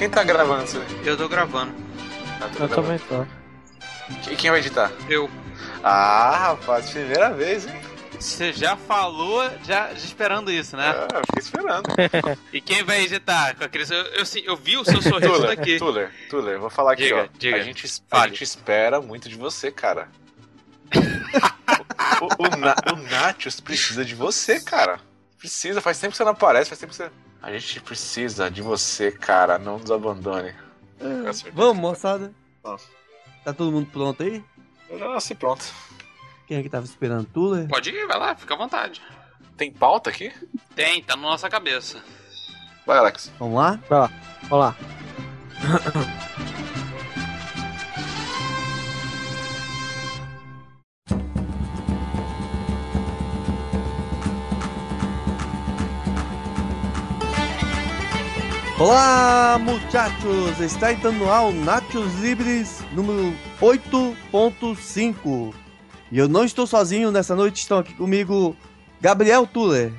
Quem tá gravando isso aí? Eu tô gravando. Ah, tô Eu gravando. também tô. Quem, quem vai editar? Eu. Ah, rapaz, primeira vez, hein? Você já falou, já, esperando isso, né? Ah, eu fiquei esperando. E quem vai editar? Com aquele, eu, eu, sim, eu vi o seu sorriso Tuller, daqui. Tuller, Tuller, vou falar aqui, Diga, ó. diga. A, gente, a gente espera muito de você, cara. o, o, Na- o Natius precisa de você, cara. Precisa, faz tempo que você não aparece, faz tempo que você. A gente precisa de você, cara. Não nos abandone. Certeza. Vamos, moçada. Vamos. Tá todo mundo pronto aí? Eu já nasci pronto. Quem é que tava esperando? Tuller? Pode ir, vai lá, fica à vontade. Tem pauta aqui? Tem, tá na nossa cabeça. Vai, Alex. Vamos lá? Vamos lá. Olá, muchachos! Está entrando no ar o Nachos Libres número 8.5. E eu não estou sozinho nessa noite, estão aqui comigo Gabriel Tuller,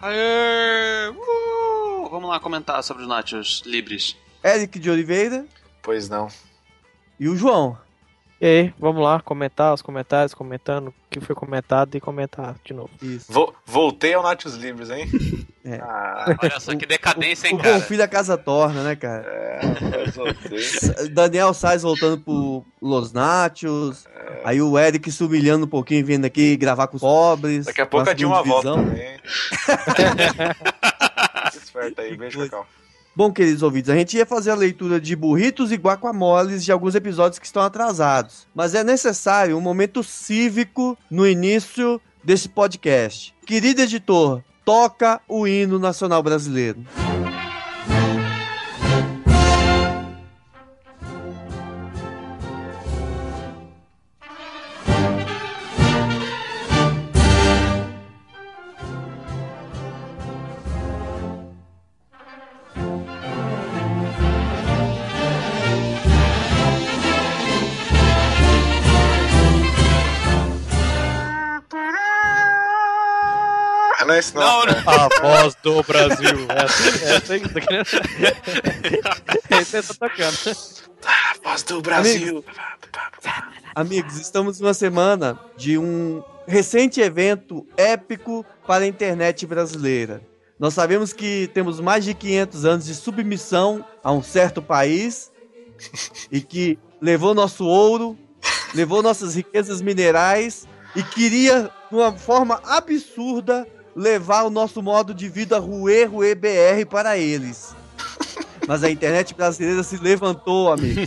Aê! Uh! Vamos lá comentar sobre os Nachos Libres. Eric de Oliveira Pois não. e o João. E aí, vamos lá comentar os comentários, comentando que foi comentado e comentar de novo. Isso. Vo- voltei ao Natius Livres, hein? É. Ah, Olha só que decadência, hein, o cara? filho da casa torna, né, cara? é. Daniel Sainz voltando pro Los Nachos. Aí o Eric se humilhando um pouquinho, vindo aqui gravar com os pobres. Daqui a pouco a Dilma volta divisão. também. Fica esperto aí, beijo. Cacau. Bom, queridos ouvintes, a gente ia fazer a leitura de burritos e guacamoles de alguns episódios que estão atrasados. Mas é necessário um momento cívico no início desse podcast. Querido editor, toca o hino nacional brasileiro. Ah, não é não. Não, não. A voz do Brasil. Essa, essa aí que você tá querendo. Esse aí tá tocando. A voz do Brasil. Amigos, estamos numa semana de um recente evento épico para a internet brasileira. Nós sabemos que temos mais de 500 anos de submissão a um certo país e que levou nosso ouro, levou nossas riquezas minerais e queria, de uma forma absurda, levar o nosso modo de vida Rue Rue BR para eles. Mas a internet brasileira se levantou, amigo.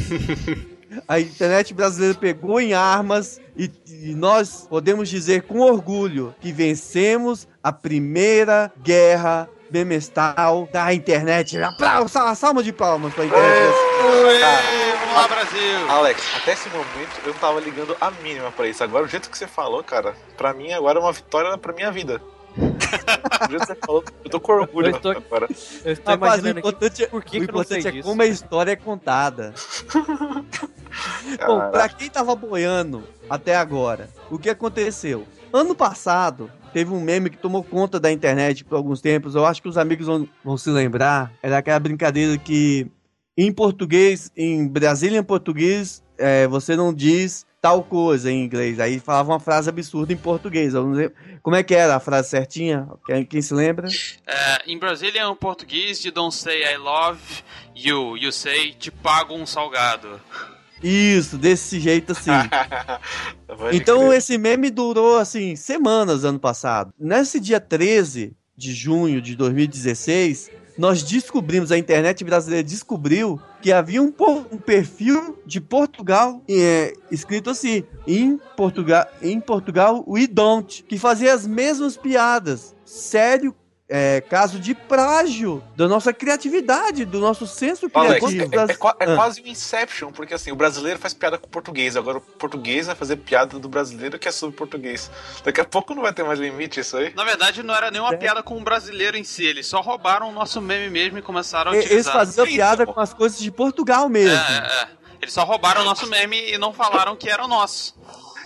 A internet brasileira pegou em armas e, e nós podemos dizer com orgulho que vencemos a primeira guerra bemestal da internet. Aplausos, uma salva de palmas para a internet. Vamos lá, Brasil! Alex, até esse momento eu não tava ligando a mínima pra isso. Agora, o jeito que você falou, cara, pra mim agora é uma vitória pra minha vida. eu tô com orgulho Eu estou- agora. Eu estou Rapaz, o imaginando aqui importante, é, por que, o que importante é disso. como a história é contada. Bom, pra quem tava boiando até agora, o que aconteceu? Ano passado, teve um meme que tomou conta da internet por alguns tempos. Eu acho que os amigos vão, vão se lembrar. Era aquela brincadeira que, em português, em Brasília em português, é, você não diz tal coisa em inglês. Aí falava uma frase absurda em português. Eu não lembro. Como é que era a frase certinha? Quem, quem se lembra? É, em Brazilian português, you don't say I love you, you say te pago um salgado. Isso, desse jeito assim. Então crer. esse meme durou assim semanas ano passado. Nesse dia 13 de junho de 2016, nós descobrimos, a internet brasileira descobriu que havia um, um perfil de Portugal é, escrito assim, em Portugal, em Portugal we don't, que fazia as mesmas piadas. Sério, é, caso de plágio da nossa criatividade, do nosso senso Alex, criativo. é, é- é qua- é Ah. quase um Inception, porque assim, o brasileiro faz piada com o português, agora o português vai fazer piada do brasileiro que é sobre português. Daqui a pouco não vai ter mais limite isso aí. Na verdade, não era nenhuma É. piada com o brasileiro em si, eles só roubaram o nosso meme mesmo e começaram a E- Eles utilizar. faziam piada então. com as coisas de Portugal mesmo. É, é, é. Eles só roubaram o nosso meme e não falaram que era o nosso.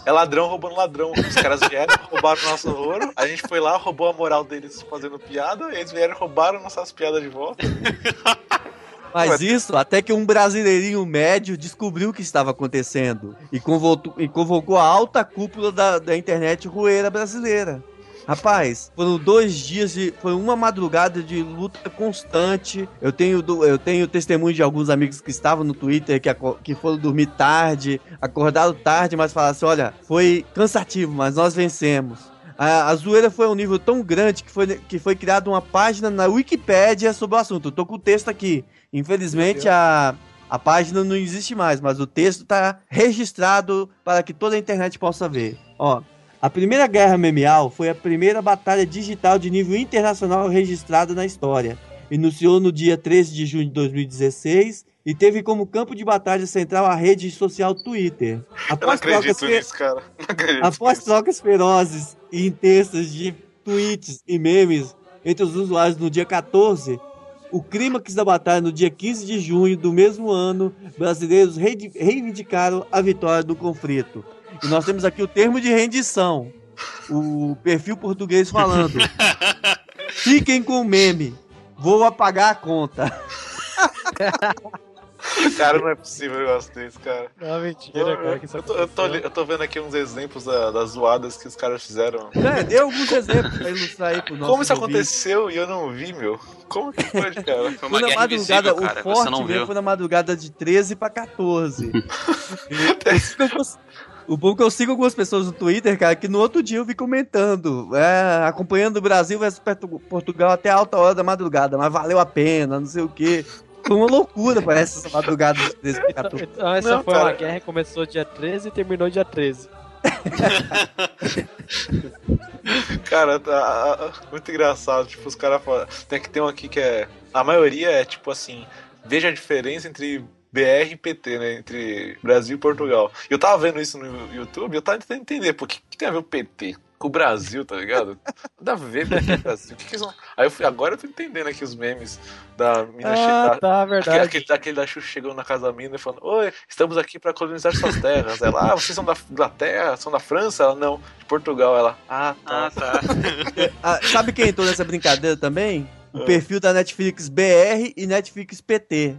É ladrão roubando ladrão. Os caras vieram, roubaram o nosso ouro, a gente foi lá, roubou a moral deles fazendo piada, eles vieram e roubaram nossas piadas de volta. Mas isso até que um brasileirinho médio descobriu o que estava acontecendo e convocou, e convocou a alta cúpula da, da internet rueira brasileira. Rapaz, foram dois dias de. Foi uma madrugada de luta constante. Eu tenho, eu tenho testemunho de alguns amigos que estavam no Twitter que, que foram dormir tarde, acordaram tarde, mas falaram assim: olha, foi cansativo, mas nós vencemos. A, a zoeira foi a um nível tão grande que foi, que foi criada uma página na Wikipédia sobre o assunto. Eu tô com o texto aqui. Infelizmente, a, a página não existe mais, mas o texto tá registrado para que toda a internet possa ver. Ó, a Primeira Guerra Memeal foi a primeira batalha digital de nível internacional registrada na história. Iniciou no dia 13 de junho de 2016 e teve como campo de batalha central a rede social Twitter. Eu não Após trocas fe- nisso, Após trocas ferozes e intensas de tweets e memes entre os usuários no dia 14, o clímax da batalha no dia 15 de junho do mesmo ano, brasileiros reivindicaram a vitória do conflito. E nós temos aqui o termo de rendição. O perfil português falando. Fiquem com o meme. Vou apagar a conta. Cara, não é possível um negócio desse, cara. Não, mentira, cara. Que isso eu, tô, eu, tô, eu tô vendo aqui uns exemplos da- das zoadas que os caras fizeram. É, dê alguns exemplos pra ilustrar aí pro nosso Como isso ouvinte. aconteceu e eu não vi, meu? Como que pode, cara? Foi uma Foi na guerra madrugada, invisível, o cara. Você forte não mesmo viu. foi na madrugada de 13 pra 14. Eu cons- o bom é que eu sigo algumas pessoas no Twitter, cara, que no outro dia eu vi comentando, é, acompanhando o Brasil versus Portu- Portugal até alta hora da madrugada, mas valeu a pena, não sei o quê. Foi uma loucura, parece, essa madrugada de 13 pra 14. Então, essa Não, foi cara. uma guerra que começou dia 13 e terminou dia 13. Cara, tá, muito engraçado. Tipo, os caras falam. Tem que ter um aqui que é. A maioria é tipo assim. Veja a diferença entre BR e PT, né? Entre Brasil e Portugal. Eu tava vendo isso no YouTube eu tava tentando entender, pô, o que, que tem a ver o PT com o Brasil, tá ligado? Nada a ver com o Brasil. O que que eles vão... Aí eu fui, agora eu tô entendendo aqui os memes da mina Ah, chegar. tá, Aquele, verdade. aquele, aquele da Xuxa chegando na casa da mina e falando: Oi, estamos aqui pra colonizar suas terras. Ela, ah, vocês são da Inglaterra? São da França? Ela, não, de Portugal. Ela, ah, tá. Ah, tá. Ah, sabe quem entrou nessa brincadeira também? O perfil da Netflix BR e Netflix PT.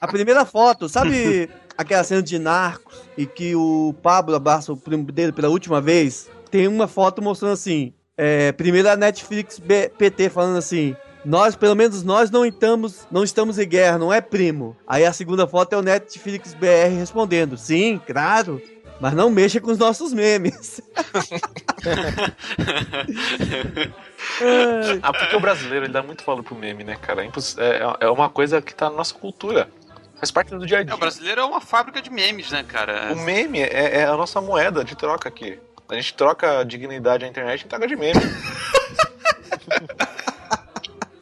A primeira foto, sabe aquela cena de Narcos e que o Pablo abraça o primo dele pela última vez? Tem uma foto mostrando assim, é, primeiro a Netflix B- PT falando assim, nós, pelo menos nós não estamos, não estamos em guerra, não é primo. Aí a segunda foto é o Netflix BR respondendo, sim, claro, mas não mexa com os nossos memes. Ah, porque o brasileiro ele dá muito valor pro meme, né, cara? É, é, é uma coisa que tá na nossa cultura. Faz parte do dia a É, dia. o brasileiro é uma fábrica de memes, né, cara? O meme é, é a nossa moeda de troca aqui. A gente troca a dignidade na internet em troca de meme.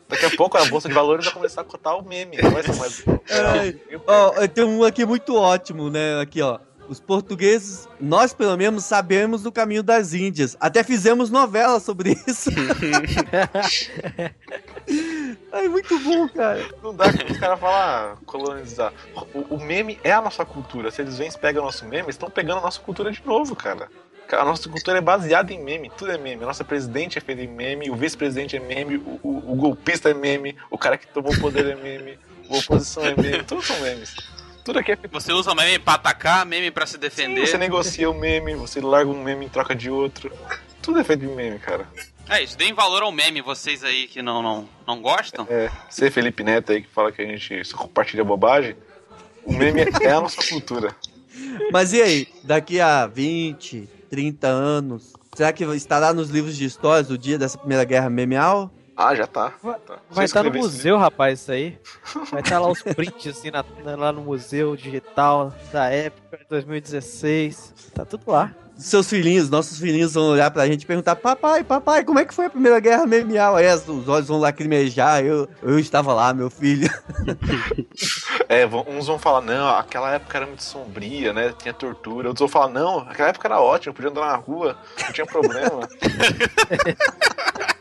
Daqui a pouco a bolsa de valores vai começar a cotar o meme. Não vai ser mais. Ai, Ó, tem um aqui muito ótimo, né? Aqui, ó. Os portugueses, nós pelo menos sabemos do caminho das Índias. Até fizemos novela sobre isso. Ai, muito bom, cara. Não dá que os caras falam ah, colonizar. O, o meme é a nossa cultura. Se eles vêm e pegam o nosso meme, eles estão pegando a nossa cultura de novo, cara. Cara, A nossa cultura é baseada em meme, tudo é meme. A nossa presidente é feita em meme, o vice-presidente é meme, o, o- o golpista é meme, o cara que tomou o poder é meme, a oposição é meme, tudo são memes. Tudo aqui é. Você usa meme pra atacar, meme pra se Sim, defender. você negocia o meme, você larga um meme em troca de outro. Tudo é feito de meme, cara. É isso, deem valor ao meme, vocês aí que não, não, não gostam. É, você, Felipe Neto aí, que fala que a gente só compartilha bobagem, o meme é a nossa cultura. Mas e aí? Daqui a 20, 30 anos, será que estará nos livros de histórias o dia dessa Primeira Guerra Memeal? Ah, já tá. Vai- tá. Estar no escreveu esse museu, rapaz, isso aí. Vai estar lá os prints, assim, na- lá no museu digital da época, 2016. Tá tudo lá. Seus filhinhos, nossos filhinhos vão olhar pra gente e perguntar: Papai, papai, como é que foi a Primeira Guerra Memeal? Aí os olhos vão lacrimejar. Eu, eu estava lá, meu filho. É, uns vão falar, não, aquela época era muito sombria, né? Tinha tortura. Outros vão falar, não, aquela época era ótima, podia andar na rua, não tinha problema.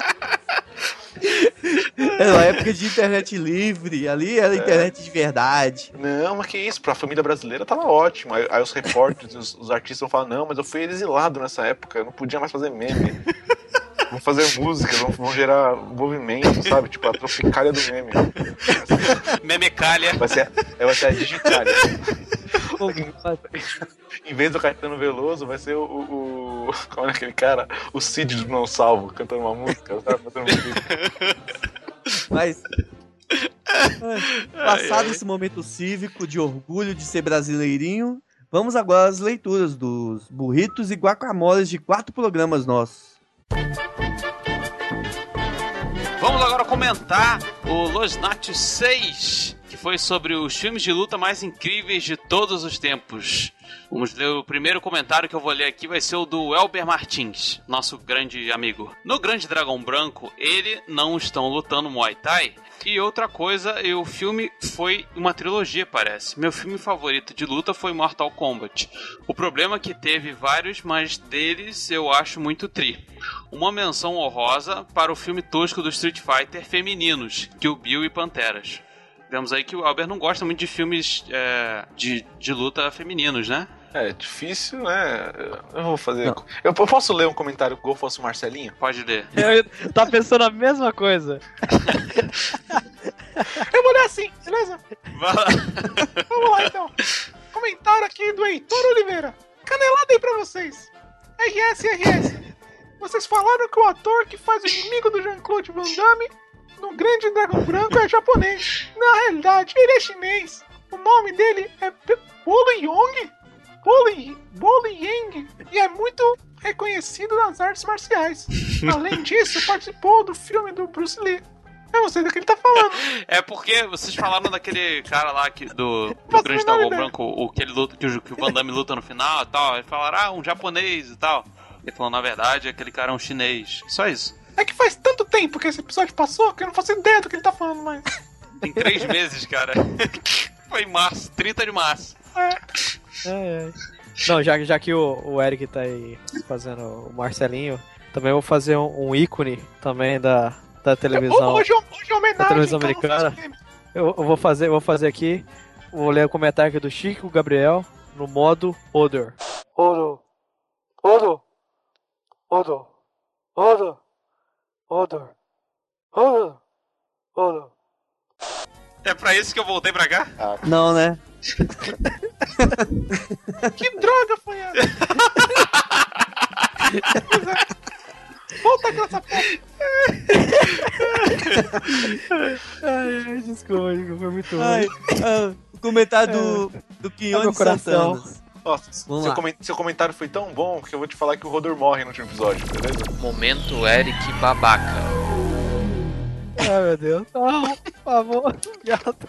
Era uma época de internet livre. Ali era internet de verdade. não, mas que isso, pra família brasileira tava ótimo. Aí, aí os repórteres, os, os artistas vão falar, não, mas eu fui exilado nessa época, eu não podia mais fazer meme. Vão fazer música, vão, vão gerar movimento, sabe? Tipo a tropicália do meme. Memecalha. Vai ser, vai ser a digicália. Pô, Em vez do Caetano Veloso, vai ser o. o, o como é aquele cara? O Cid do Não Salvo, cantando uma música, sabe? Fazendo um. Mas. Passado esse momento cívico de orgulho de ser brasileirinho, vamos agora às leituras dos burritos e guacamoles de quatro programas nossos. Vamos agora comentar o Los Natios 6, que foi sobre os filmes de luta mais incríveis de todos os tempos. Vamos ler o primeiro comentário que eu vou ler aqui, vai ser o do Elber Martins, nosso grande amigo. No Grande Dragão Branco, ele não estão lutando Muay Thai. E outra coisa, o filme foi uma trilogia, parece. Meu filme favorito de luta foi Mortal Kombat. O problema é que teve vários, mas deles eu acho muito tri. Uma menção honrosa para o filme tosco do Street Fighter femininos, Kill Bill e Panteras. Vemos aí que o Albert não gosta muito de filmes é, de, de luta femininos, né? É difícil, né? Eu vou fazer. Eu eu posso ler um comentário igual fosse o Marcelinho? Pode ler. Eu tava pensando a mesma coisa. Eu vou ler assim, beleza? Vai lá. Vamos lá então. Comentário aqui do Heitor Oliveira. Canelada aí pra vocês. RS, RS. Vocês falaram que o ator que faz o inimigo do Jean-Claude Van Damme no Grande Dragão Branco é japonês. Na realidade, ele é chinês. O nome dele é Bolo Yong. Bolo, Yang. E é muito reconhecido nas artes marciais. Além disso, participou do filme do Bruce Lee. Eu não sei do que ele tá falando. É porque vocês falaram daquele cara lá que, do, do Grande Dragão. Branco, o que, ele luta, que, o, que o Van Damme luta no final e tal. Eles falaram, ah, um japonês e tal. Ele falou, na verdade, aquele cara é um chinês. Só isso. É que faz tanto tempo que esse episódio passou que eu não faço ideia do que ele tá falando mais. Tem três meses, cara. Foi em março, 30 de março. Ai, ai. Não, já, já que o, o Eric tá aí fazendo o Marcelinho, também vou fazer um, um ícone também da, da televisão. Hoje, é- hoje é homenagem. Da televisão então, americana. Eu, eu vou fazer, vou fazer aqui. Vou ler o comentário aqui do Chico Gabriel no modo Odor. Odor. Odor. Odor. Odor. Odor. Odor. Odor. É pra isso que eu voltei pra cá? Não, né? Que droga foi essa? Volta com essa porra. Ai, ai, desculpa, desculpa, foi muito Ai, ruim. ah, o comentário do, do É Quione meu coração. Santana. Nossa, Vamos seu, lá. comen- seu comentário foi tão bom que eu vou te falar que o Rodor morre no último episódio, beleza? Momento Eric Babaca. Ai, meu Deus. Não, por favor. Gato.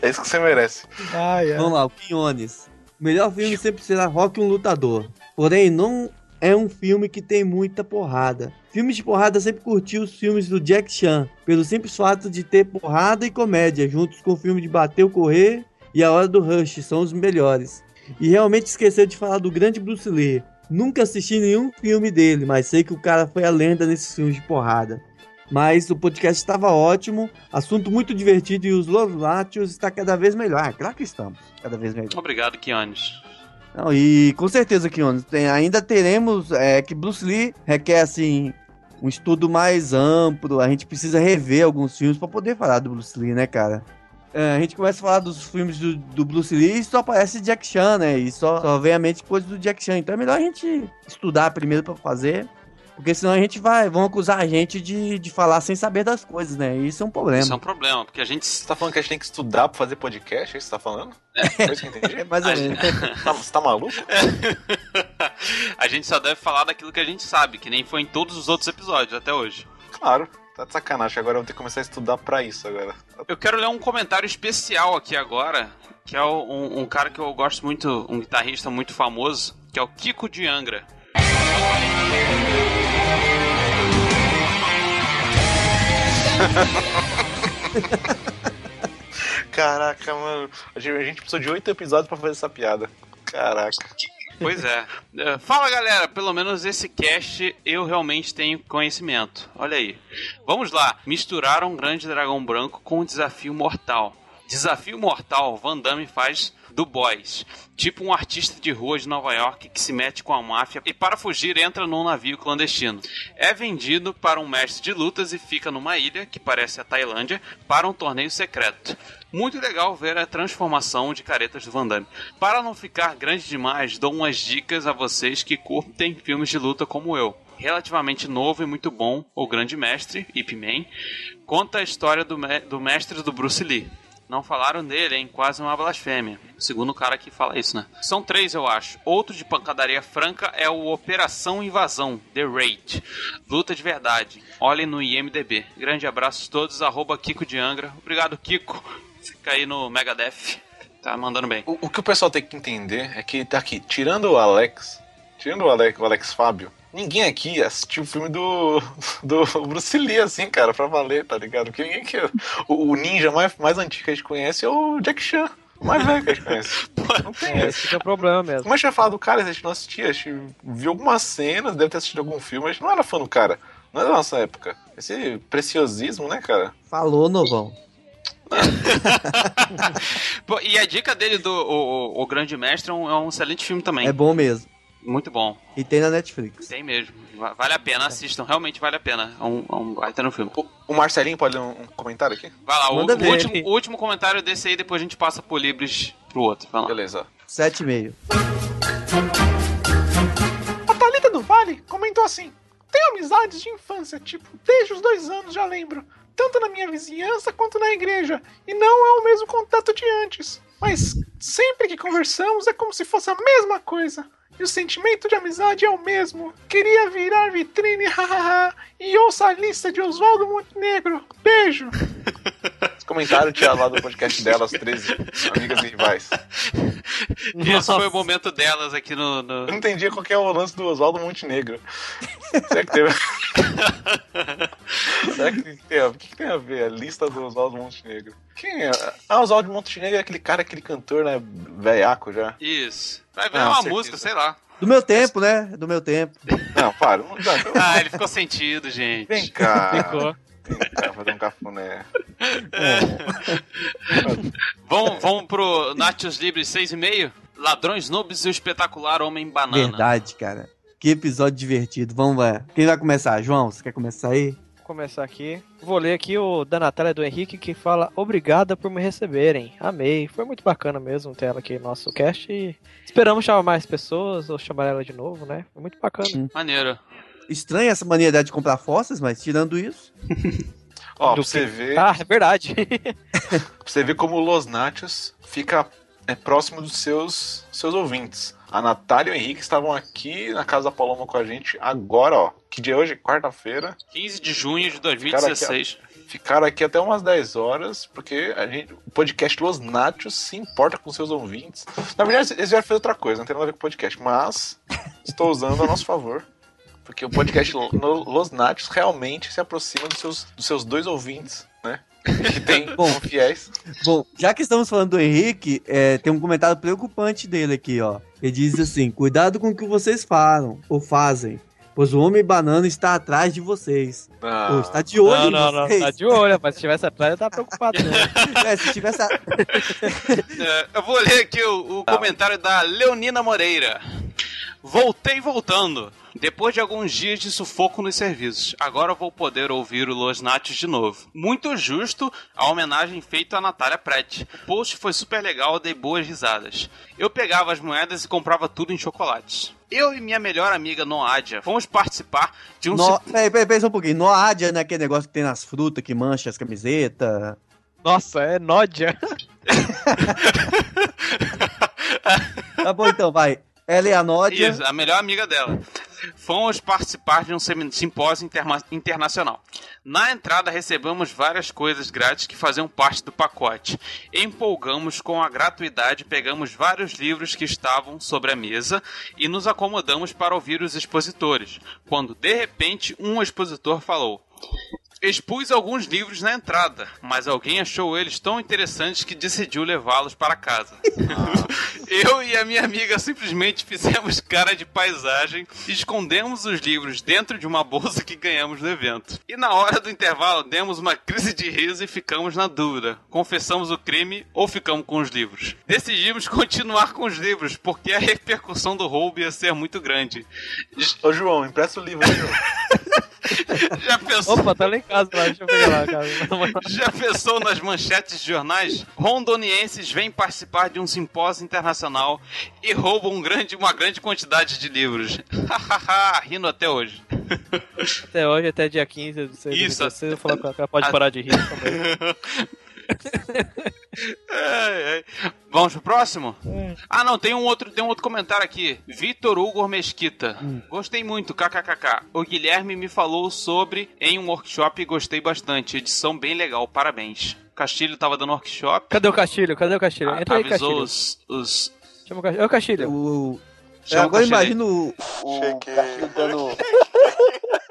É isso que você merece. Ai, ai. Vamos lá, o Quiones. O melhor filme sempre será Rock um Lutador. Porém, não é um filme que tem muita porrada. Filmes de porrada sempre curti os filmes do Jack Chan, pelo simples fato de ter porrada e comédia, juntos com o filme de Bater ou Correr e A Hora do Rush, são os melhores. E realmente esqueceu de falar do grande Bruce Lee. Nunca assisti nenhum filme dele, mas sei que o cara foi a lenda nesses filmes de porrada. Mas o podcast estava ótimo, assunto muito divertido e os Los Latios está cada vez melhor. Ah, claro que estamos, cada vez melhor. Obrigado, Kionis. Não, e com certeza, Kionis, tem, ainda teremos é, que Bruce Lee requer assim um estudo mais amplo. A gente precisa rever alguns filmes para poder falar do Bruce Lee, né, cara? É, a gente começa a falar dos filmes do, do Bruce Lee e só aparece Jack Chan, né? E só, só vem à mente coisas do Jack Chan. Então é melhor a gente estudar primeiro para fazer. Porque senão a gente vai. Vão acusar a gente de, de falar sem saber das coisas, né? E isso é um problema. Isso é um problema, porque a gente. Você tá falando que a gente tem que estudar pra fazer podcast? É isso que você tá falando? Foi isso que eu entendi? É ou A menos. Tá- você tá maluco? a gente só deve falar daquilo que a gente sabe, que nem foi em todos os outros episódios até hoje. Claro. Tá de sacanagem. Agora eu vou ter que começar a estudar pra isso agora. Eu quero ler um comentário especial aqui agora, que é um, um cara que eu gosto muito, um guitarrista muito famoso, que é o Kiko de Angra. Caraca, mano. A gente a gente precisou de oito episódios pra fazer essa piada. Caraca. Pois é. É, Fala galera, pelo menos esse cast eu realmente tenho conhecimento. Olha aí. Vamos lá. Misturaram um grande dragão branco com um desafio mortal. Desafio mortal, Van Damme faz do Boys. Tipo um artista de rua de Nova York que se mete com a máfia e para fugir entra num navio clandestino. É vendido para um mestre de lutas e fica numa ilha, que parece a Tailândia, para um torneio secreto. Muito legal ver a transformação de caretas do Van Damme. Para não ficar grande demais, dou umas dicas a vocês que curtem filmes de luta como eu relativamente novo e muito bom, O Grande Mestre, Ip Man, conta a história do, me do mestre do Bruce Lee. Não falaram dele, hein? Quase uma blasfêmia. Segundo o cara que fala isso, né? São três, eu acho. Outro de pancadaria franca é o Operação Invasão, The Raid. Luta de verdade. Olhem no IMDB. Grande abraço a todos, arroba Kiko de Angra. Obrigado, Kiko. Fica aí no Megadeth. Tá mandando bem. O, o que o pessoal tem que entender é que tá aqui, tirando o Alex, tirando o Alex, o Alex Fábio, ninguém aqui assistiu o filme do, do Bruce Lee, assim, cara, pra valer, tá ligado? Porque ninguém que. O, o ninja mais, mais antigo que a gente conhece é o Jack Chan. O mais velho que a gente conhece. Não tem É, esse. esse que é o problema mesmo. Como a gente tinha falado do cara, a gente não assistia, a gente viu algumas cenas, deve ter assistido algum filme, mas a gente não era fã do cara. Não é da nossa época. Esse preciosismo, né, cara? Falou, novão. Pô, e a dica dele do o, o- o Grande Mestre é um, é um excelente filme também. É bom mesmo. Muito bom. E tem na Netflix. Tem mesmo. Va- Vale a pena, assistam. Realmente vale a pena. É um, é um baita no filme. O, o Marcelinho pode ler um, um comentário aqui? Vai lá, o, Manda o ver. último, o último comentário desse aí, depois a gente passa pro Libres pro outro. Vai lá. Beleza. Sete e meio. A Thalita do Vale comentou assim: Tenho amizades de infância, tipo, desde os dois anos já lembro. Tanto na minha vizinhança quanto na igreja. E não é o mesmo contato de antes. Mas sempre que conversamos é como se fosse a mesma coisa. E o sentimento de amizade é o mesmo. Queria virar vitrine, hahaha. E ouça a lista de Oswaldo Montenegro. Beijo. Esse comentário tinha lá do podcast delas, 13 amigas e rivais. Esse foi o momento delas aqui no. no- Eu não entendia qual que é o lance do Oswaldo Montenegro. Será que teve. Será que tem a... O que, que tem a ver a lista do Oswaldo Montenegro? Quem é? Ah, Oswaldo Montenegro é aquele cara, aquele cantor, né? Velhaco já. Isso. Vai ver Ah, uma certeza. música, sei lá. Do meu tempo, né? Do meu tempo. Não, para. Não, não, Ah, ele ficou sentido, gente. Vem cá. Ficou. Vem cá fazer um cafuné. Vamos, vamos pro Nachos Livres 6,5? Ladrões Noobs e o espetacular Homem Banana. Verdade, cara. Que episódio divertido. Vamos lá. Quem vai começar? João, você quer começar aí? Vou começar aqui. Vou ler aqui o da Natália do Henrique que fala obrigada por me receberem. Amei. Foi muito bacana mesmo ter ela aqui no nosso cast e esperamos chamar mais pessoas ou chamar ela de novo, né? Foi muito bacana. Maneiro. Estranha essa mania de comprar fósseis, mas tirando isso. Ó, pra você que- ver. Ah, é verdade. Pra você ver como o Los Nachos fica é, próximo dos seus, seus ouvintes. A Natália e o Henrique estavam aqui na casa da Paloma com a gente agora, ó. Que dia é hoje? Quarta-feira. 15 de junho de 2016. Ficaram aqui até umas 10 horas, porque a gente, o podcast Los Nachos se importa com seus ouvintes. Na verdade, eles vieram fazer outra coisa, não tem nada a ver com o podcast, mas estou usando a nosso favor. Porque o podcast Los Nachos realmente se aproxima dos seus, dos seus dois ouvintes, né? Que tem, Bom. são fiéis. Bom, já que estamos falando do Henrique, é, tem um comentário preocupante dele aqui, ó. Ele diz assim: cuidado com o que vocês falam ou fazem, pois o homem banana está atrás de vocês. Ah, Pô, está de olho não, não, não. vocês. Tá de olho, mas se tivesse atrás eu tava preocupado. Né? É, se tivesse. a- É, eu vou ler aqui o, o comentário da Leonina Moreira. Voltei voltando. Depois de alguns dias de sufoco nos serviços, agora vou poder ouvir o Los de novo. Muito justo a homenagem feita a Natália Prete. O post foi super legal, dei boas risadas. Eu pegava as moedas e comprava tudo em chocolates. Eu e minha melhor amiga Noádia fomos participar de um... No... Peraí, só um pouquinho. Noádia, né? Aquele negócio que tem nas frutas que mancha as camisetas. Nossa, é Nódia. Tá bom, então, vai. Ela e a Nódia. Isso, a melhor amiga dela. Fomos participar de um simpósio interma- internacional. Na entrada recebemos várias coisas grátis que faziam parte do pacote. Empolgamos com a gratuidade, pegamos vários livros que estavam sobre a mesa e nos acomodamos para ouvir os expositores. Quando de repente um expositor falou: Expus alguns livros na entrada, mas alguém achou eles tão interessantes que decidiu levá-los para casa. Eu e a minha amiga simplesmente fizemos cara de paisagem e escondemos os livros dentro de uma bolsa que ganhamos no evento. E na hora do intervalo demos uma crise de riso e ficamos na dúvida: confessamos o crime ou ficamos com os livros? Decidimos continuar com os livros porque a repercussão do roubo ia ser muito grande. Ô, João, empresta o livro aí, João. Já pensou? Opa, tá lá em casa, lá. deixa eu pegar lá, cara. Já pensou nas manchetes de jornais? Rondonienses vêm participar de um simpósio internacional e roubam um grande, uma grande quantidade de livros. Rindo até hoje. Até hoje, até dia 15, você, Isso. você falou que ela pode parar de rir também. Ai, ai. Vamos pro próximo? Ah, não, tem um outro, tem um outro comentário aqui. Vitor Hugo Mesquita. Gostei muito, kkkk. O Guilherme me falou sobre em um workshop e gostei bastante. Edição bem legal, parabéns. Castilho tava dando workshop. Cadê o Castilho? Cadê o Castilho? Ah, Entra aí, avisou Castilho. os, os... Chama o Castilho. O, é, Chama o agora imagina o, o Cheguei. Castilho dando.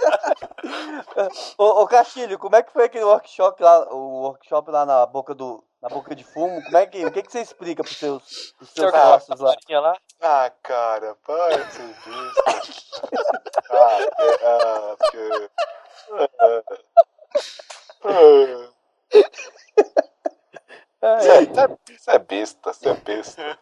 ô, ô Castilho, como é que foi aquele workshop lá, o workshop lá na boca do. Na boca de fumo, como é que, o que, que você explica pros seus, pros seus Seu sócios lá? Lá. Ah, cara, para de ser besta. Ah, que- ah, que... Ah, ah. Você é- Você é besta, você é besta.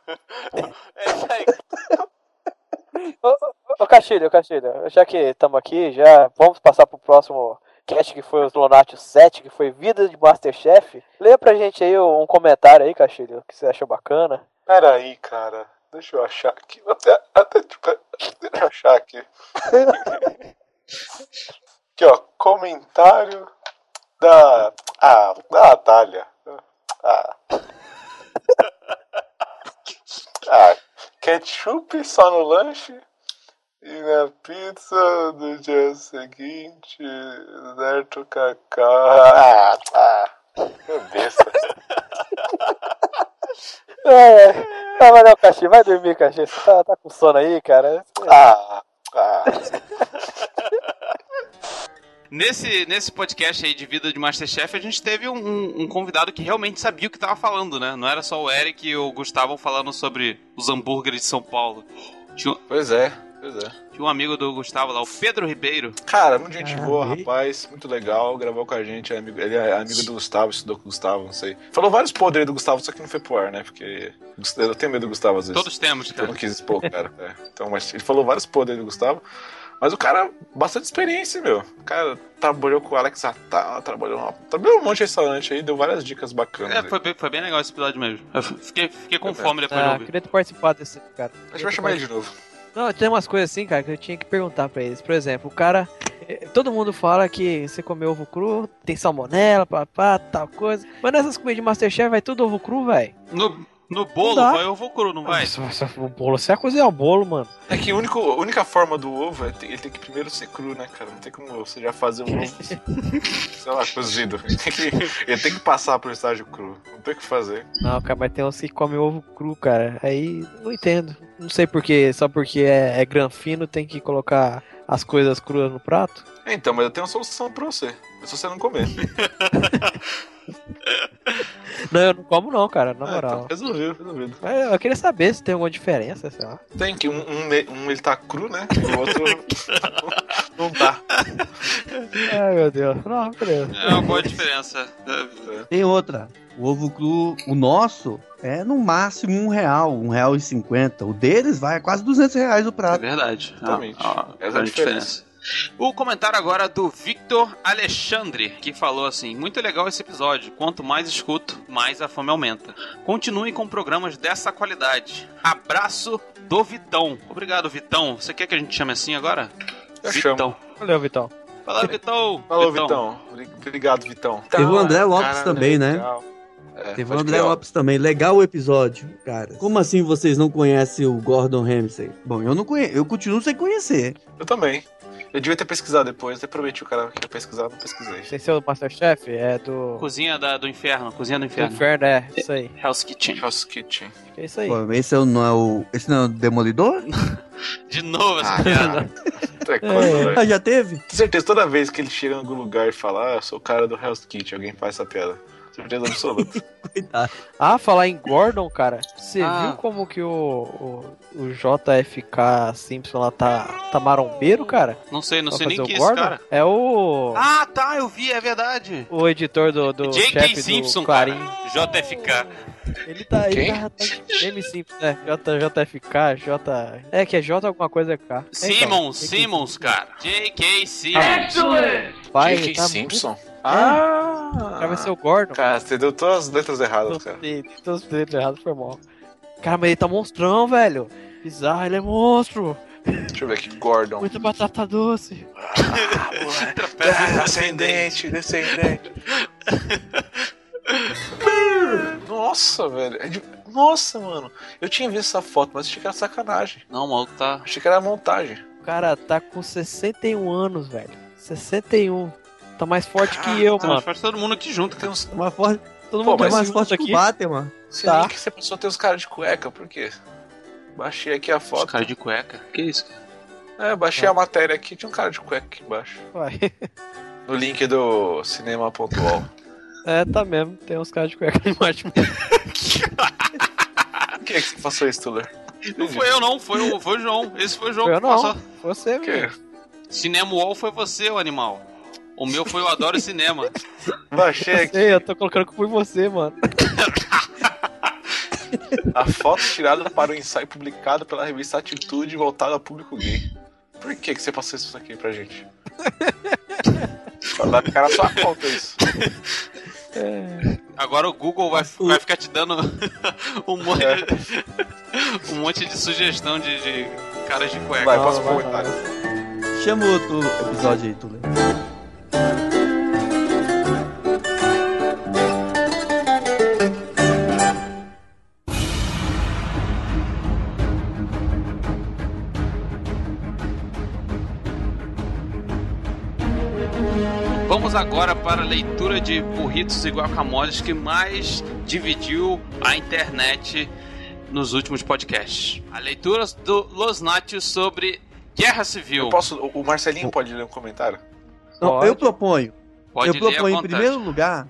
Ô, ô, ô, Castilho, Castilho, já que estamos aqui, já vamos passar pro próximo cast que foi os Lonatio 7, que foi Vida de Masterchef. Leia pra gente aí um comentário aí, Castilho, que você achou bacana. Pera aí, cara. Deixa eu achar aqui. Até, até, deixa eu achar aqui. Aqui, ó. Comentário da. Ah, da Natália. Ah. Ah, ketchup só no lanche e na pizza do dia seguinte, certo cacau. Ah, ah. Que besta. É, mas não, Castilho, vai dormir, Castilho. Você tá, tá com sono aí, cara. Ah, ah. Nesse, nesse podcast aí de vida de Masterchef, a gente teve um, um- um convidado que realmente sabia o que tava falando, né? Não era só o Eric e o Gustavo falando sobre os hambúrgueres de São Paulo. Tinha, Pois é, pois é. tinha um amigo do Gustavo lá, o Pedro Ribeiro. Cara, muito gente Ah, boa, e- rapaz, muito legal, gravou com a gente, é amigo- ele é amigo do Gustavo, estudou com o Gustavo, não sei. Falou vários podres do Gustavo, só que não foi pro ar, né? Porque eu tenho medo do Gustavo às vezes. Todos temos, Eu cara. não quis expor cara. é. Então, mas ele falou vários podres do Gustavo. Mas o cara, bastante experiência, meu. O cara trabalhou com o Alex Atala, trabalhou, trabalhou um monte de restaurante aí, deu várias dicas bacanas. É, foi bem, foi bem legal esse episódio mesmo. Eu fiquei, fiquei com É. fome depois de Ah, ouvir. queria ter participado desse cara. A gente vai chamar ele de novo. Não, tem umas coisas assim, cara, que eu tinha que perguntar pra eles. Por exemplo, o cara. eh, Todo mundo fala que você comer ovo cru, tem salmonela, papá, tal coisa. Mas nessas comidas de Masterchef vai tudo ovo cru, velho. No, no bolo, vai ovo cru, não vai? O bolo, você vai cozinhar o bolo, mano. É que a única, a única forma do ovo é ter- ele tem que primeiro ser cru, né, cara? Não tem como você já fazer um ovo, sei lá, cozido. Ele tem, que, ele tem que passar pro estágio cru. Não tem o que fazer. Não, cara, mas tem uns que comem ovo cru, cara. Aí não entendo. Não sei porquê, só porque é, é granfino tem que colocar as coisas cruas no prato. É, Então, mas eu tenho uma solução pra você. É só você não comer. Não, eu não como não, cara, na Ah, moral. então, resolvido, resolvido. Mas eu queria saber se tem alguma diferença, sei lá. Tem que um, um, um ele tá cru, né? E o outro não tá. Ai, meu Deus. Não, beleza. É uma boa diferença. É, Tem outra. O ovo cru, o nosso, é no máximo um real, um real e cinquenta. O deles vai a quase 200 reais o É prato. verdade. Exatamente. Ah, ah, Essa é a grande diferença. O comentário agora do Victor Alexandre, que falou assim: Muito legal esse episódio. Quanto mais escuto, mais a fome aumenta. Continue com programas dessa qualidade. Abraço do Vitão. Obrigado, Vitão. Você quer que a gente chame assim agora? Eu Vitão. chamo. Valeu, Vitão. Fala, Vitão. Falou, Vitão. Obrigado, Vitão. Teve o André Lopes Cara, também, né? legal. É, Teve o André. Lopes também. Legal o episódio, cara. Como assim vocês não conhecem o Gordon Ramsay? Bom, eu não conheço, eu continuo sem conhecer. Eu também. Eu devia ter pesquisado depois. Eu prometi o cara que ia pesquisar, não pesquisei. Sem ser o Masterchef, é do. Cozinha da- do inferno. Cozinha do do inferno. Inferno, é, isso aí. Hell's Kitchen. House Kitchen. É isso aí. Pô, esse é o- não é o. Esse não é o Demolidor? De novo essa Ah, piada. É. Ah, já teve? Tenho certeza, toda vez que ele chega em algum lugar e fala, ah, eu sou o cara do Hell's Kitchen, alguém faz essa piada. Certeza absoluta. Ah, falar em Gordon, cara. Você Ah. viu como que o, o, o JFK Simpson lá tá, tá marombeiro, cara? Não sei, não Pra sei nem quem é o esse Gordon? cara. É o. Ah, tá, eu vi, é verdade. O editor do, do J.K. chefe Simpson, do Clarim. cara. JFK. Ele tá. Ele tá, tá M Simpson, é. J, JFK, J. É que é J alguma coisa é K. Simmons, Então, Simmons, cara. J.K. Simmons. Vai, J.K. tá Simpson? muito- Ah! O cara vai ser o Gordon. Cara, você deu todas as letras erradas, Todos cara. os dedos errados foi mal. Cara, mas ele tá monstrão, velho. Bizarro, ele é monstro. Deixa eu ver aqui, Gordon. Muita batata doce. Ah, ascendente, descendente. Nossa, velho. é de- Nossa, mano. Eu tinha visto essa foto, mas achei que era sacanagem. Não, maluco tá. Achei que era montagem. O cara tá com 61 anos, velho. 61. Tá mais forte que eu, Tá, mano. faz todo mundo aqui junto. Tem uns. Uma forte, Todo Pô, mundo mas é mais forte aqui. o Batman. Se Tá. que você passou a ter os caras de cueca, por quê? Baixei aqui a Os foto. caras de cueca. Que isso, cara? É, baixei a matéria aqui, tinha um cara de cueca aqui embaixo. Vai. No link do cinema.ol. É, tá mesmo. Tem uns caras de cueca embaixo. Por que, que você passou isso, Tuller? Não foi eu, não. Foi o, foi o João. Esse foi o João Foi eu que não. passou. Você, Por quê? velho. Cinema Wall foi você, o animal. O meu foi o Adoro Cinema. Baixei aqui Sei, eu tô colocando que foi você, mano. a foto tirada para o ensaio publicado pela revista Atitude voltada ao público gay. Por que, que você passou isso aqui pra gente? Vai ficar na sua conta isso. Agora o Google vai, vai ficar te dando um monte, É. um monte de sugestão de, de caras de cueca. Vai, posso vai, comentar. Chama o outro episódio aí. Vamos agora para a leitura de burritos e guacamoles que mais dividiu a internet nos últimos podcasts. A leitura do Los Natios sobre Guerra Civil. Eu posso, o- Marcelinho pode ler um comentário? Não, Pode. eu proponho. Pode eu proponho em primeiro lugar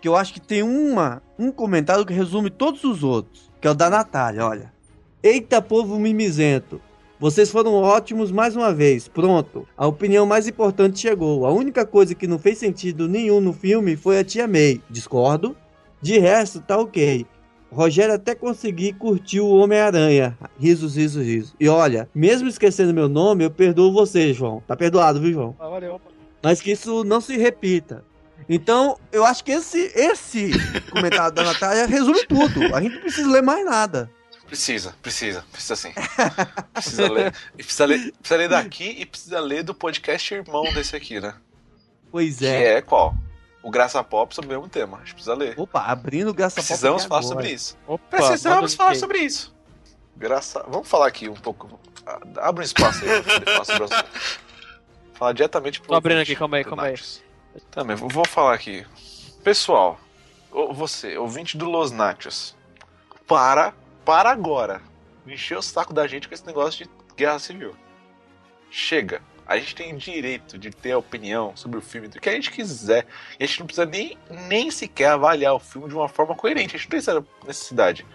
que eu acho que tem uma, um comentário que resume todos os outros, que é o da Natália, olha. Eita povo mimizento. Vocês foram ótimos mais uma vez. Pronto. A opinião mais importante chegou. A única coisa que não fez sentido nenhum no filme foi a tia May. Discordo. De resto, tá ok. Rogério até consegui curtir o Homem-Aranha. Risos, risos, risos. E olha, mesmo esquecendo meu nome, eu perdoo você, João. Tá perdoado, viu, João? Ah, valeu. mas que isso não se repita. Então, eu acho que esse, esse comentário da Natália resume tudo. A gente não precisa ler mais nada. Precisa, precisa, precisa sim. Precisa ler. E precisa ler, precisa ler daqui e precisa ler do podcast irmão desse aqui, né? Pois Que é. é qual? O Graça Pop sobre o mesmo tema. A gente precisa ler. Opa, abrindo graça Precisamos falar sobre isso. Opa, Precisamos falar o sobre isso. Graça... Vamos falar aqui um pouco. Abre um espaço aí pra falar sobre o assunto. Falar diretamente pro. Tô abrindo ouvinte aqui, calma aí, calma aí. Também, vou- falar aqui. Pessoal, você, ouvinte do Los Nachos, para, para agora. Encher o saco da gente com esse negócio de guerra civil. Chega. A gente tem direito de ter opinião sobre o filme do que a gente quiser. E a gente não precisa nem, nem sequer avaliar o filme de uma forma coerente. A gente não tem essa necessidade.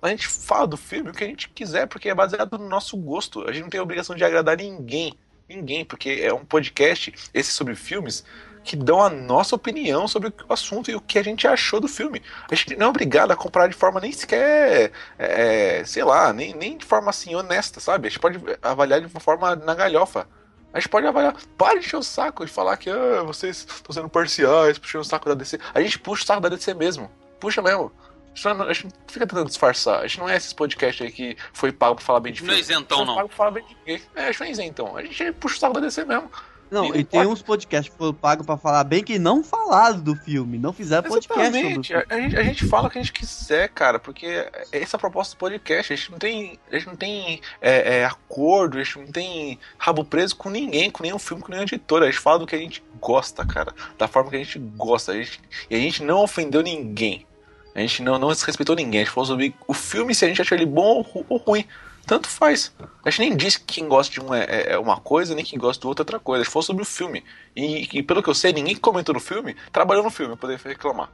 A gente fala do filme o que a gente quiser, porque é baseado no nosso gosto. A gente não tem a obrigação de agradar ninguém. Ninguém, porque é um podcast, esse sobre filmes, que dão a nossa opinião sobre o assunto e o que a gente achou do filme. A gente não é obrigado a comprar de forma nem sequer, é, é, sei lá, nem, nem de forma assim honesta, sabe? A gente pode avaliar de uma forma na galhofa. A gente pode avaliar. Para de encher o saco de falar que ah, vocês estão sendo parciais, puxando o saco da DC. A gente puxa o saco da DC mesmo. Puxa mesmo. A gente, não, a gente não fica tentando disfarçar. A gente não é esses podcasts aí que foi pago pra falar bem de Não é filme. isentão, gente não. pago pra falar bem de. É, a gente não é isentão. A gente puxa o saco da DC mesmo. Não, e tem uns podcasts que foram pagos pra falar bem que não falaram do filme. Não fizeram podcast sobre o Exatamente. filme. A, a gente, a gente fala o que a gente quiser, cara, porque essa é a proposta do podcast. A gente não tem, a gente não tem é, é, acordo, a gente não tem rabo preso com ninguém, com nenhum filme, com nenhuma editora. A gente fala do que a gente gosta, cara. Da forma que a gente gosta. A gente, e a gente não ofendeu ninguém. A gente não, não desrespeitou ninguém. A gente falou sobre o filme se a gente achou ele bom ou, ou ruim. Tanto faz. A gente nem disse que quem gosta de um é, é- é uma coisa, nem quem gosta do outro é outra coisa. A gente falou sobre o filme. E, e pelo que eu sei, ninguém que comentou no filme trabalhou no filme pra poder reclamar.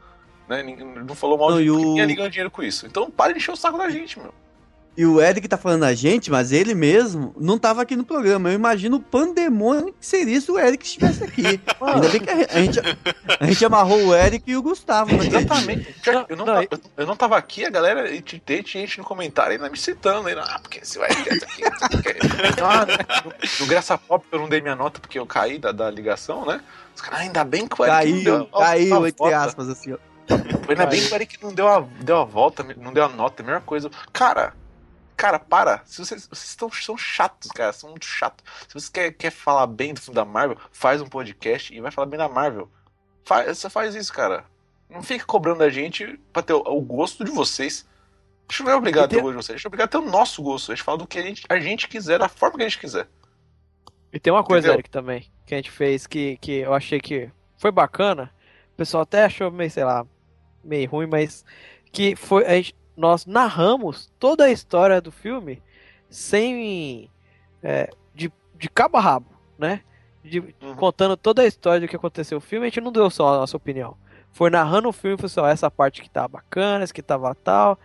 Né? Não falou mal Não, de o- ninguém ia ganhando dinheiro com isso. Então para de encher o saco da gente, meu. E o Eric tá falando a gente, mas ele mesmo não tava aqui no programa. Eu imagino o pandemônio que seria se o Eric estivesse aqui. Ainda bem que a gente, a gente amarrou o Eric e o Gustavo. Né? Exatamente. Não, eu, não não, tava, eu- eu não tava aqui, a galera te- gente no comentário ainda me citando. Ainda, ah, porque se vai aqui, aqui, aqui. Ah, no, no Graça Pop eu não dei minha nota porque eu caí da, da ligação, né? Os caras, ah, ainda bem que o Eric não deu Caiu, caiu, entre volta. aspas, assim, ó. Ainda bem que o Eric não deu a, deu a volta, não deu a nota, a mesma coisa. Cara, cara, para. Se vocês, vocês tão, são chatos, cara, são muito chatos. Se você quer, quer falar bem do filme da Marvel, faz um podcast e vai falar bem da Marvel. Faz, você faz isso, cara. Não fica cobrando a gente pra ter o, o gosto de vocês. A gente não é obrigado a ter o gosto de vocês, a gente é obrigado a ter o nosso gosto. A gente fala do que a gente, a gente quiser, da forma que a gente quiser. E tem uma coisa, Entendeu? Eric, também, que a gente fez que, que eu achei que foi bacana. O pessoal até achou meio, sei lá, meio ruim, mas que foi a gente, nós narramos toda a história do filme sem é, de, de cabo a rabo, né? De- Uhum. Contando toda a história do que aconteceu no filme, a gente não deu só a nossa opinião. Foi narrando o filme, falou assim, ó, essa parte que tava bacana, essa que tava tal.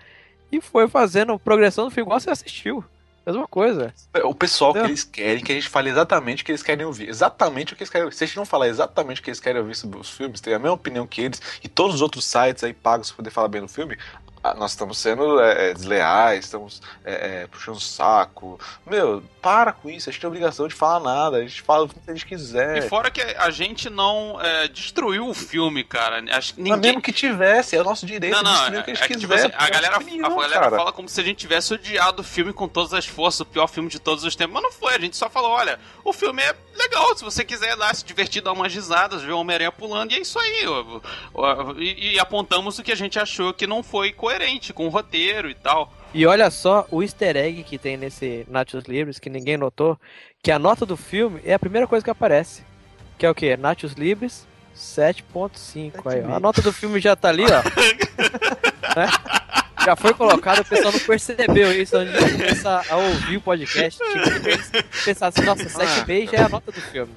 E foi fazendo progressão do filme igual você assistiu. Mesma coisa. O pessoal que Entendeu? eles querem, que a gente fale exatamente o que eles querem ouvir. Exatamente o que eles querem ouvir. Se a gente não falar exatamente o que eles querem ouvir sobre os filmes, tem a mesma opinião que eles, e todos os outros sites aí pagos pra poder falar bem do filme, nós estamos sendo é, é, desleais, estamos é, é, puxando o saco. Meu, para com isso, a gente tem obrigação de falar nada, a gente fala o que a gente quiser. E fora que a gente não é, destruiu o filme, cara. Acho que Mas ninguém. mesmo que tivesse, é o nosso direito Não, de não, destruir o que a é, gente tipo quiser. assim, a galera, opinião, a galera cara. fala como se a gente tivesse odiado o filme com todas as forças, o pior filme de todos os tempos. Mas não foi, a gente só falou: olha, o filme é legal, se você quiser ir lá se divertir, dar umas risadas, ver o Homem-Aranha pulando, e é isso aí. E, e apontamos o que a gente achou que não foi coerente com o roteiro e tal. E olha só o easter egg que tem nesse Nachos Libres, que ninguém notou, que a nota do filme é a primeira coisa que aparece. Que é o quê? Nachos Libres 7.5. Aí, ó. A nota do filme já tá ali, ó. Né? Já foi colocado, o pessoal não percebeu isso antes de começar a ouvir o podcast. Tipo, eles pensaram assim, nossa, 7,5 já é a nota do filme.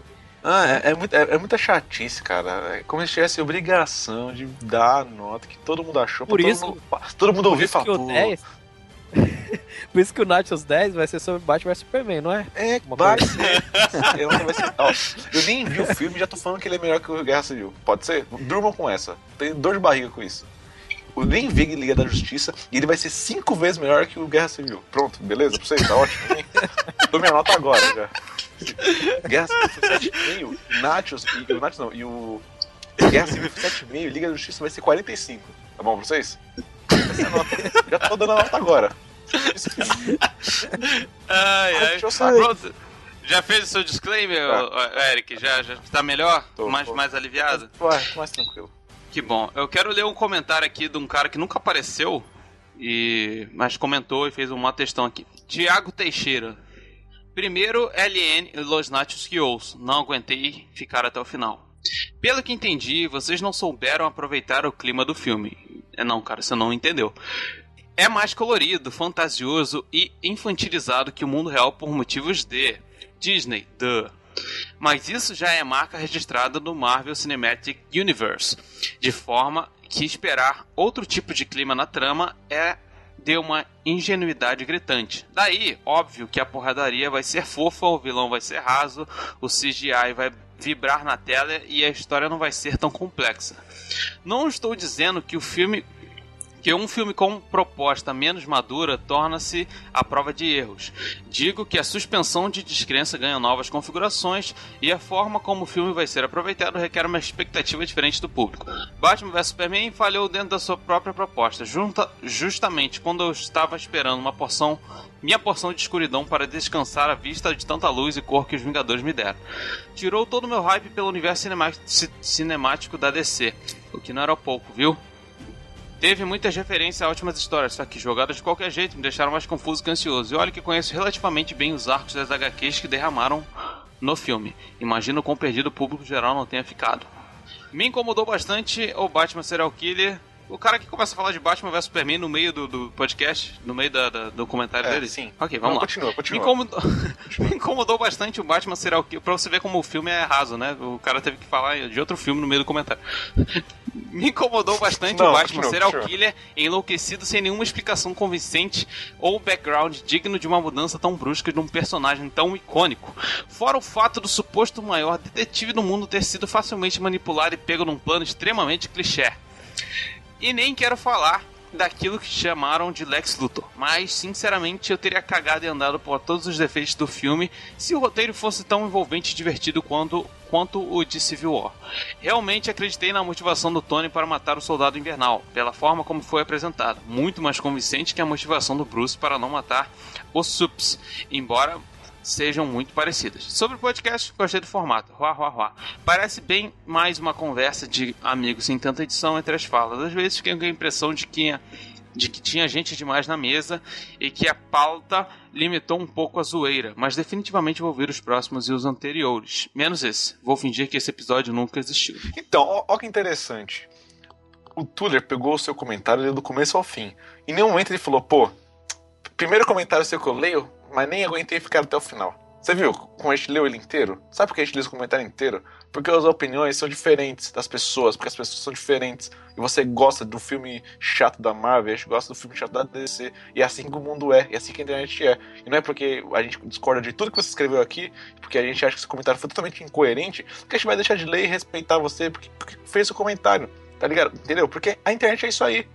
Ah, é, é, muita, é, é muita chatice, cara. É como se tivesse obrigação de dar a nota que todo mundo achou. Por isso- todo mundo, todo mundo Por ouvir isso falar, que o "Pô, 10... Por isso que o Nachos 10 vai ser sobre Batman vs Superman, não é? É, Uma vai coisa ser. Eu, não vai ser- ó, eu nem vi o filme e já tô falando que ele é melhor que o Guerra Civil. Pode ser? Durmam com essa. Tem dor de barriga com isso. Eu nem vi Liga da Justiça e ele vai ser cinco vezes melhor que o Guerra Civil. Pronto, beleza? Pra vocês, tá ótimo. Dou minha nota agora já. Guerra Civil foi 7,5, Nachos e o Nachos não, e o Guerra Civil foi 7,5, Liga da Justiça vai ser 45. Tá bom pra vocês? É. Já tô dando a nota agora. Ai, ai. Pronto. Já fez o seu disclaimer, Tá. Eric? Já, já tá melhor? Tô, mais, tô. mais aliviado? Vai, mais tranquilo. Que bom. Eu quero ler um comentário aqui de um cara que nunca apareceu, e mas comentou e fez uma textão aqui. Tiago Teixeira. Primeiro, LN Los Nachos que ouço. Não aguentei ficar até o final. Pelo que entendi, vocês não souberam aproveitar o clima do filme. É não, cara, você não entendeu. É mais colorido, fantasioso e infantilizado que o mundo real por motivos de Disney, duh. Mas isso já é marca registrada no Marvel Cinematic Universe, de forma que esperar outro tipo de clima na trama é de uma ingenuidade gritante. Daí, óbvio que a porradaria vai ser fofa, o vilão vai ser raso, o CGI vai vibrar na tela e a história não vai ser tão complexa. Não estou dizendo que o filme que um filme com proposta menos madura torna-se a prova de erros. Digo que a suspensão de descrença ganha novas configurações e a forma como o filme vai ser aproveitado requer uma expectativa diferente do público. Batman vs Superman falhou dentro da sua própria proposta, junta, justamente quando eu estava esperando uma porção, minha porção de escuridão para descansar a vista de tanta luz e cor que os Vingadores me deram. Tirou todo o meu hype pelo universo cinemático da DC, o que não era pouco, viu? Teve muitas referências a ótimas histórias, só que jogadas de qualquer jeito me deixaram mais confuso que ansioso. E olha que conheço relativamente bem os arcos das HQs que derramaram no filme. Imagino quão perdido o público geral não tenha ficado. Me incomodou bastante o Batman Serial Killer o cara que começa a falar de Batman vs Superman no meio do, do podcast, no meio da, da- do comentário É, dele? sim. Ok, vamos Não, lá. Continua, Me continua. incomodou, me incomodou bastante o Batman serial killer. Pra você ver como o filme é raso, né? O cara teve que falar de outro filme no meio do comentário. Me incomodou bastante Não, o Batman continua, serial continua. killer enlouquecido sem nenhuma explicação convincente ou background digno de uma mudança tão brusca de um personagem tão icônico. Fora o fato do suposto maior detetive do mundo ter sido facilmente manipulado e pego num plano extremamente clichê. E nem quero falar daquilo que chamaram de Lex Luthor. Mas, sinceramente, eu teria cagado e andado por todos os defeitos do filme se o roteiro fosse tão envolvente e divertido quanto, quanto o de Civil War. Realmente acreditei na motivação do Tony para matar o Soldado Invernal, pela forma como foi apresentada. Muito mais convincente que a motivação do Bruce para não matar os Sups, embora sejam muito parecidas. Sobre o podcast, gostei do formato. Ruá, ruá, ruá. Parece bem mais uma conversa de amigos sem tanta edição entre as falas. Às vezes fiquei com a impressão de que, de que tinha gente demais na mesa e que a pauta limitou um pouco a zoeira, mas definitivamente vou ver os próximos e os anteriores. Menos esse. Vou fingir que esse episódio nunca existiu. Então, ó que interessante. O Tuller pegou o seu comentário do começo ao fim. Em nenhum momento ele falou, pô, primeiro comentário seu que eu leio, mas nem aguentei ficar até o final. Você viu como a gente leu ele inteiro? Sabe por que a gente leu esse comentário inteiro? Porque as opiniões são diferentes das pessoas, porque as pessoas são diferentes. E você gosta do filme chato da Marvel, a gente gosta do filme chato da DC. E é assim que o mundo é, e é assim que a internet é. E não é porque a gente discorda de tudo que você escreveu aqui, porque a gente acha que esse comentário foi totalmente incoerente, que a gente vai deixar de ler e respeitar você porque, porque fez o comentário. Tá ligado? Entendeu? Porque a internet é isso aí.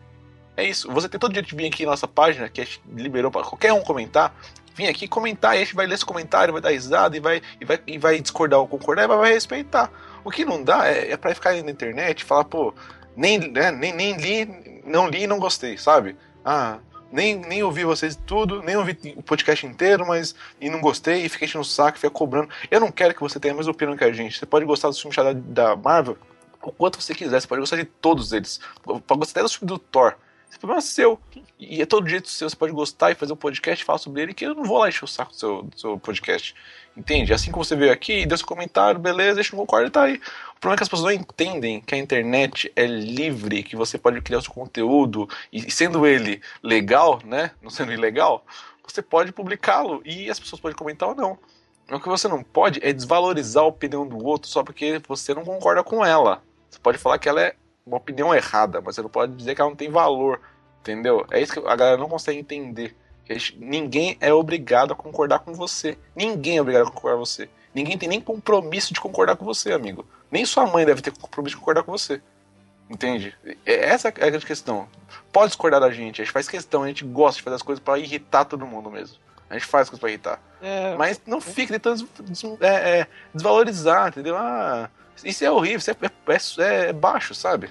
É isso. Você tem todo dia de vir aqui na nossa página, que a gente liberou para qualquer um comentar. Vir aqui comentar, e a gente vai ler esse comentário, vai dar risada e vai, e vai, e vai discordar ou concordar e vai, respeitar. O que não dá é, é pra ficar na internet e falar, pô, nem, né, nem, nem li, não li e não gostei, sabe? Ah, nem, nem ouvi vocês tudo, nem ouvi o podcast inteiro, mas e não gostei, e fiquei enchendo o saco, fiquei cobrando. Eu não quero que você tenha a mesma opinião que a gente. Você pode gostar do filme da, da Marvel o quanto você quiser, você pode gostar de todos eles. Pode gostar até do filme do Thor. Esse problema é seu. E é todo jeito seu. Você pode gostar e fazer um podcast e falar sobre ele, que eu não vou lá encher o saco do seu, do seu podcast. Entende? Assim como você veio aqui, deu seu comentário, beleza, deixa um concordo e tá aí. O problema é que as pessoas não entendem que a internet é livre, que você pode criar o seu conteúdo, e sendo ele legal, né? Não sendo ilegal, você pode publicá-lo e as pessoas podem comentar ou não. O que você não pode é desvalorizar a opinião do outro só porque você não concorda com ela. Você pode falar que ela é uma opinião errada, mas você não pode dizer que ela não tem valor. Entendeu? É isso que a galera não consegue entender. Gente- ninguém é obrigado a concordar com você. Ninguém é obrigado a concordar com você. Ninguém tem nem compromisso de concordar com você, amigo. Nem sua mãe deve ter compromisso de concordar com você. Entende? É- Essa é a grande questão. Pode discordar da gente, a gente faz questão, a gente gosta de fazer as coisas pra irritar todo mundo mesmo. A gente faz as coisas pra irritar. É, Mas não fique tentando é, é, desvalorizar, entendeu? Ah, isso é horrível, isso é, é- é baixo, sabe?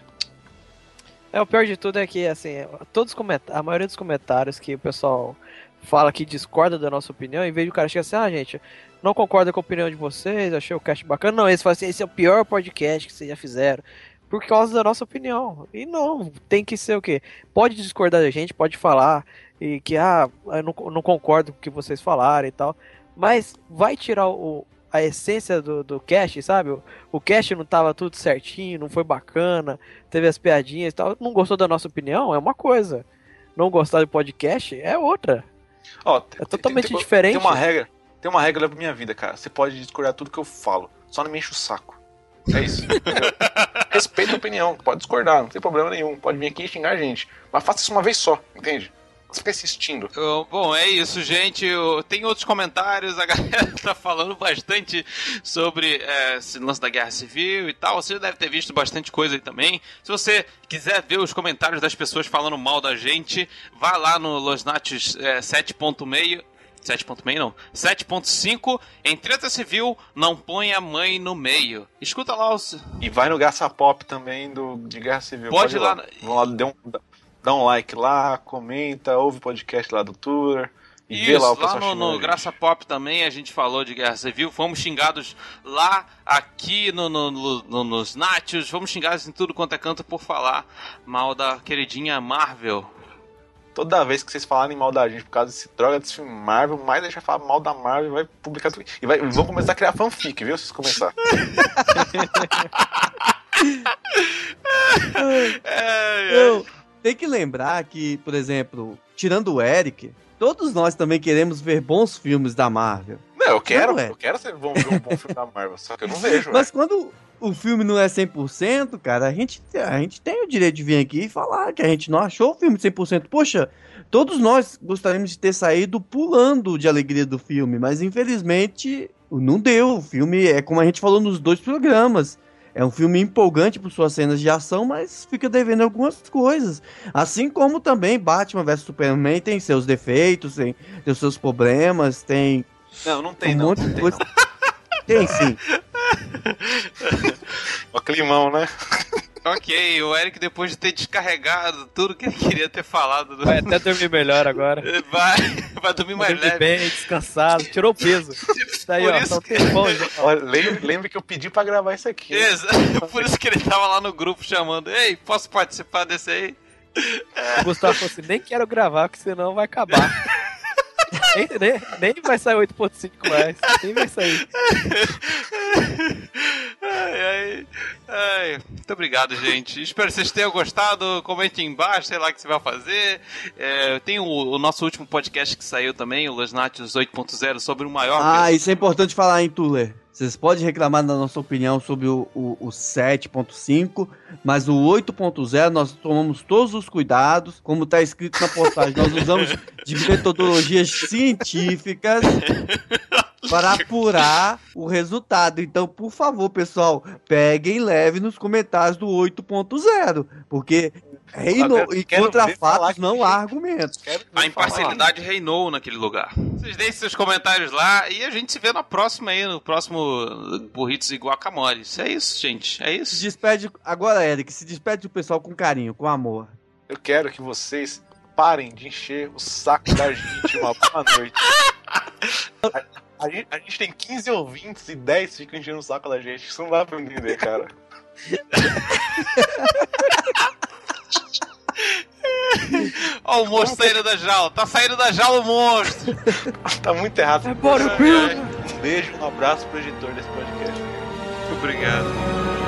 É, o pior de tudo é que, assim, todos a maioria dos comentários que o pessoal fala que discorda da nossa opinião, em vez de o cara chegar assim, ah, gente, não concordo com a opinião de vocês, achei o cast bacana. Não, eles falam assim, esse é o pior podcast que vocês já fizeram. Por causa da nossa opinião. E não, tem que ser o quê? Pode discordar da gente, pode falar, e que, ah, eu não, não concordo com o que vocês falaram e tal. Mas vai tirar o, a essência do, do cast, sabe? O, o cast não tava tudo certinho, não foi bacana, teve as piadinhas e tal. Não gostou da nossa opinião? É uma coisa. Não gostar do podcast é outra. Ó, É totalmente tem, diferente. Tem uma regra, tem uma regra pra minha vida, cara. Você pode discordar tudo que eu falo, só não me enche o saco. É isso. Respeita a opinião, pode discordar, não tem problema nenhum. Pode vir aqui e xingar a gente. Mas faça isso uma vez só, entende? Eu- Bom, é isso, gente. Eu- Tem outros comentários, a galera tá falando bastante sobre é, esse lance da guerra civil e tal. Você deve ter visto bastante coisa aí também. Se você quiser ver os comentários das pessoas falando mal da gente, vá lá no Los Natos é, 7.6. 7.6 não, 7.5 em treta civil, não põe a mãe no meio. Escuta lá os, E vai no Graça Pop também do, de Guerra Civil. Pode ir ir lá. lá. Vão lá, dê um, dá um like lá, comenta, ouve o podcast lá do Tour. E vê Isso, lá lá, o pessoal no, no. Graça Pop também a gente falou de guerra civil, fomos xingados lá, aqui no, no- no- no- nos Natios, fomos xingados em tudo quanto é canto por falar mal da queridinha Marvel. Toda vez que vocês falarem mal da gente por causa desse droga desse filme Marvel, mais deixa falar mal da Marvel, vai publicar tudo. E vai, vão começar a criar fanfic, viu? Se vocês começar. É, é. Eu, que lembrar que, por exemplo, tirando o Eric, todos nós também queremos ver bons filmes da Marvel. Não, eu quero, Não é. eu quero ser bom, ver um bom filme da Marvel, só que eu não vejo. Mas quando o filme não é 100%, cara, a gente, a gente tem o direito de vir aqui e falar que a gente não achou o filme 100%. Poxa, todos nós gostaríamos de ter saído pulando de alegria do filme, mas infelizmente não deu. O filme é como a gente falou nos dois programas. É um filme empolgante por suas cenas de ação, mas fica devendo algumas coisas. Assim como também Batman vs Superman tem seus defeitos, tem, tem seus problemas, tem Não, não tem um não. monte não de tem. Tem sim. não. Ó, climão, né? Ok, o Eric, depois de ter descarregado tudo que ele queria ter falado, do... Vai até dormir melhor agora. vai, vai dormir mais Dormir leve. bem, descansado, tirou o peso. Daí, Por ó, isso tá. Olha, lembre, lembre que eu pedi pra gravar isso aqui. Exa- Por isso que ele tava lá no grupo chamando, ei, posso participar desse aí? O Gustavo falou assim: nem quero gravar, porque senão vai acabar. Nem, nem, nem vai sair 8.5 mais. Nem vai sair. Ai, ai, ai. Muito obrigado, gente. Espero que vocês tenham gostado. Comente embaixo, sei lá o que você vai fazer. É, tem o, o nosso último podcast que saiu também, o Los Natios 8.0, sobre o maior. Ah, isso é importante falar, hein, Tuller? Vocês podem reclamar da nossa opinião sobre o, o, o 7.5, mas o 8.0 nós tomamos todos os cuidados, como está escrito na postagem. Nós usamos de metodologias científicas para apurar o resultado. Então, por favor, pessoal, peguem leve nos comentários do 8.0, porque reinou, e contra fatos que não há argumentos. Quero A imparcialidade reinou naquele lugar. Vocês deixem seus comentários lá e a gente se vê na próxima aí, no próximo Burritos e Guacamole. Isso é isso, gente. É Se isso. despede agora, Eric, se despede do pessoal com carinho, com amor. Eu quero que vocês parem de encher o saco da gente uma boa noite. A, a gente. a gente tem 15 ouvintes e 10 ficam enchendo o saco da gente. Isso não dá pra entender, cara. Ó, o monstro saindo da jaula. Tá saindo da jaula o monstro. Tá muito errado. É bora. Um beijo, um abraço pro editor desse podcast. Obrigado.